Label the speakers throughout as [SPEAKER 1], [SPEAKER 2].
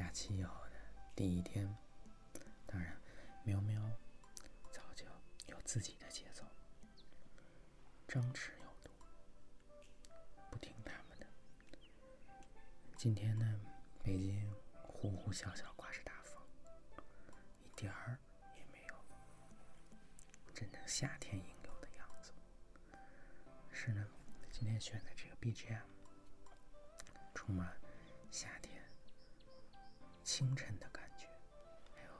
[SPEAKER 1] 假期以后的第一天，当然，喵喵早就有自己的节奏，张弛有度，不听他们的。今天呢，北京呼呼啸啸刮着大风，一点儿也没有真正夏天应有的样子。是呢，今天选的这个 BGM 充满。夏天，清晨的感觉，还有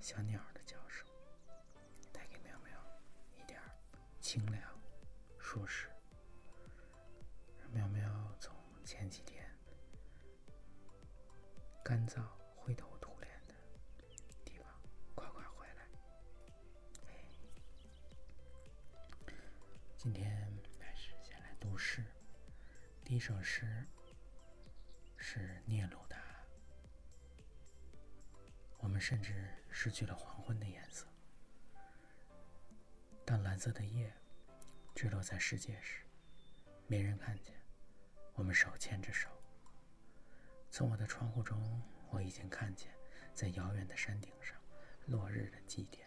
[SPEAKER 1] 小鸟的叫声，带给苗苗一点清凉、舒适，让苗苗从前几天干燥、灰头土脸的地方快快回来。今天还是先来读诗，第一首诗。是聂鲁甚至失去了黄昏的颜色。当蓝色的夜坠落在世界时，没人看见，我们手牵着手。从我的窗户中，我已经看见，在遥远的山顶上，落日的祭奠。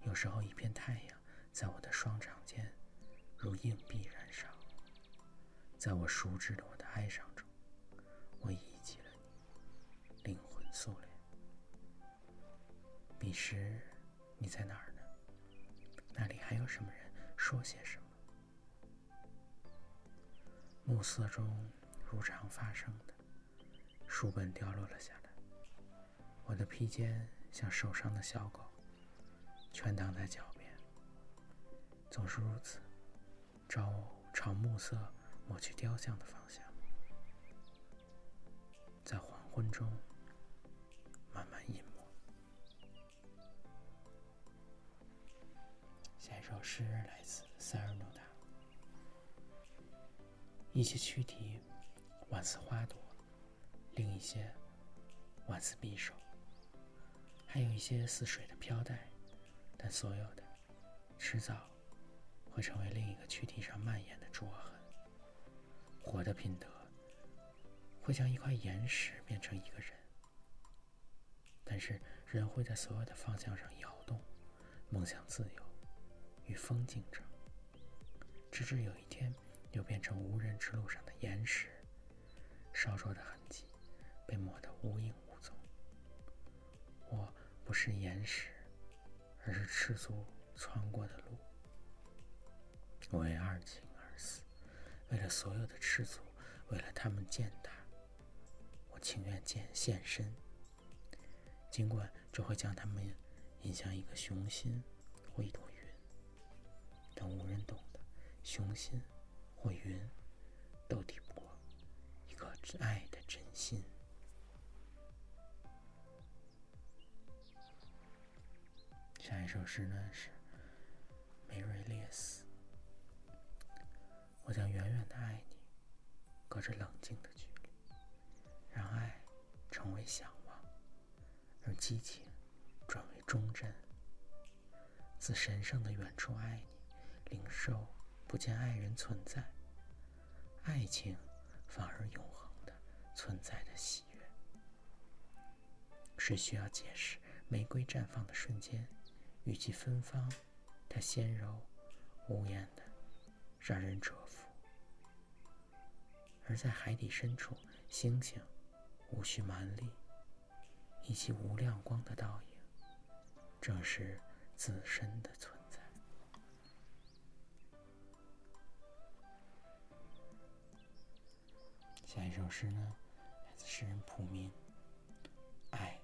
[SPEAKER 1] 有时候，一片太阳在我的双掌间，如硬币燃烧，在我熟知的我的哀伤中。我忆起了你，灵魂苏联。彼时你在哪儿呢？那里还有什么人？说些什么？暮色中如常发生的，书本掉落了下来。我的披肩像受伤的小狗，蜷躺在脚边。总是如此，朝朝暮色抹去雕像的方向。在黄昏中慢慢隐没。诗来自塞尔诺达。一些躯体宛似花朵，另一些宛似匕首，还有一些似水的飘带，但所有的迟早会成为另一个躯体上蔓延的灼痕。活的品德。会将一块岩石变成一个人，但是人会在所有的方向上摇动，梦想自由，与风竞争，直至有一天又变成无人之路上的岩石，烧灼的痕迹被抹得无影无踪。我不是岩石，而是赤足穿过的路。我为二情而死，为了所有的赤足，为了他们践踏。我情愿见现身，尽管这会将他们引向一个雄心或一朵云，但无人懂得，雄心或云都抵不过一颗爱的真心。下一首诗呢是梅瑞列斯，我将远远的爱你，隔着冷静的距离。让爱成为向往，而激情转为忠贞。自神圣的远处爱你，领受不见爱人存在，爱情反而永恒的存在的喜悦。谁需要解释玫瑰绽放的瞬间，与其芬芳，它纤柔无言的，让人折服。而在海底深处，星星。无需蛮力，以其无量光的倒影，正是自身的存时呢，来自诗人普明。爱，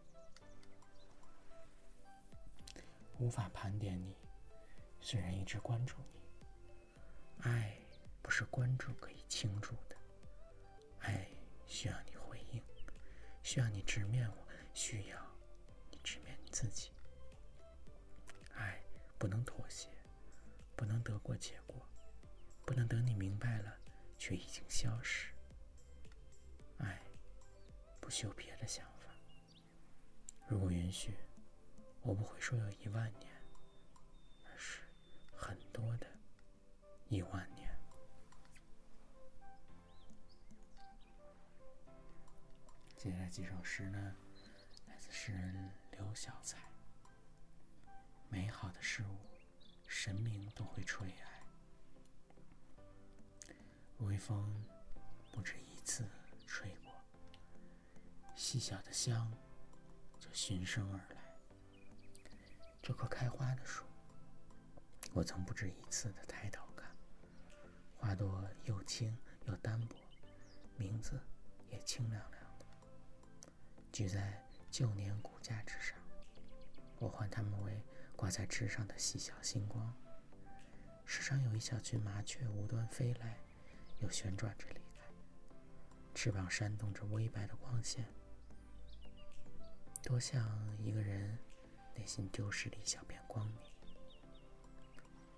[SPEAKER 1] 无法盘点你，虽然一直关注你。爱不是关注可以倾注的，爱需要你回应。需要你直面我，需要你直面你自己。爱不能妥协，不能得过且过，不能等你明白了却已经消失。不需有别的想法。如果允许，我不会说有一万年，而是很多的一万年。接下来几首诗呢，来自诗人刘小彩。美好的事物，神明都会垂爱。微风不止一，细小的香就循声而来。这棵开花的树，我曾不止一次的抬头看，花朵又轻又单薄，名字也清凉凉。举在旧年骨架之上，我唤它们为挂在枝上的细小星光。时常有一小群麻雀无端飞来，又旋转着离开，翅膀扇动着微白的光线，多像一个人内心丢失了一小片光明。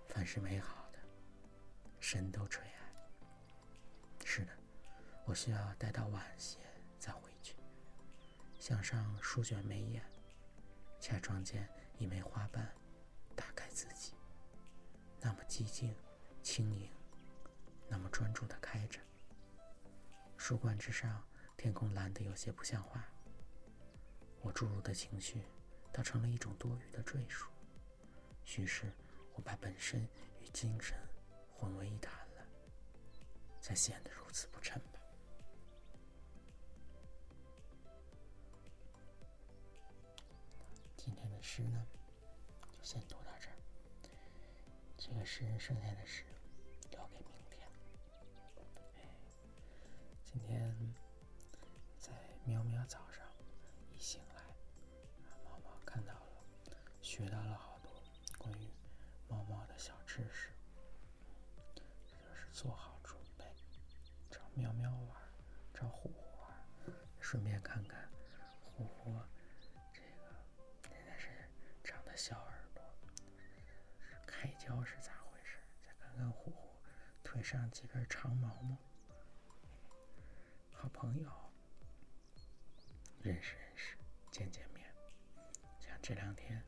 [SPEAKER 1] 凡是美好的，神都垂爱。是的，我需要待到晚些再回去。向上舒卷眉眼，恰撞见一枚花瓣打开自己，那么寂静、轻盈，那么专注的开着。树冠之上，天空蓝得有些不像话。我注入的情绪，倒成了一种多余的赘述。于是，我把本身与精神混为一谈了，才显得如此不称吧。今天的诗呢，就先读到这儿。这个诗人剩下的诗留给明天。今天在喵喵早学到了好多关于猫猫的小知识，就是做好准备找喵喵玩，找虎虎玩，顺便看看虎虎这个原来是长的。小耳朵，开胶是咋回事？再看看虎虎腿上几根长毛毛。好朋友，认识认识，见见面。像这两天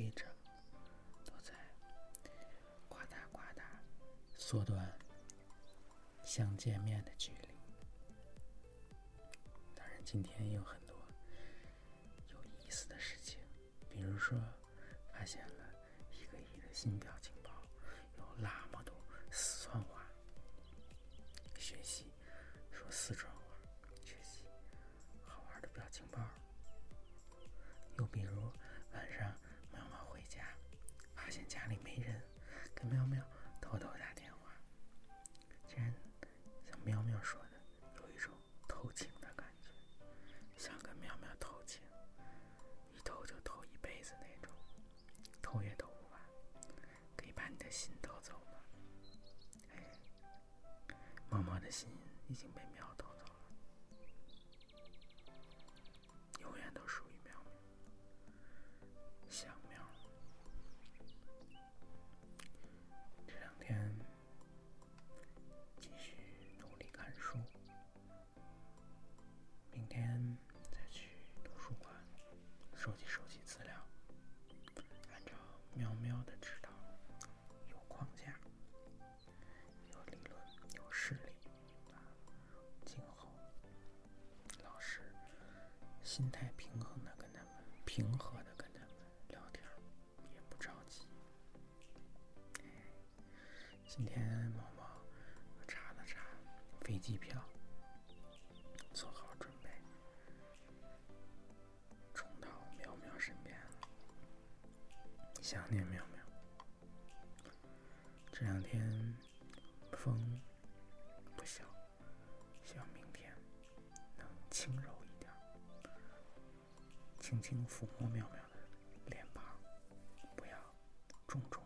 [SPEAKER 1] 努力着，都在呱嗒呱嗒缩短相见面的距离。当然，今天也有很多有意思的事情，比如说发现了。新表情包有那么多四川话学习，说四川话学习好玩的表情包。喵喵偷偷打电话，竟然像喵喵说的，有一种偷情的感觉，想跟喵喵偷情，一偷就偷一辈子那种，偷也偷不完，可以把你的。心偷走吗，哎，猫猫的心已经被喵心态平衡的跟他们，平和的跟他们聊天，也不着急。今天毛毛查了查飞机票，做好准备，冲到苗苗身边了。想念苗苗，这两天轻轻抚摸妙妙的脸庞，不要重重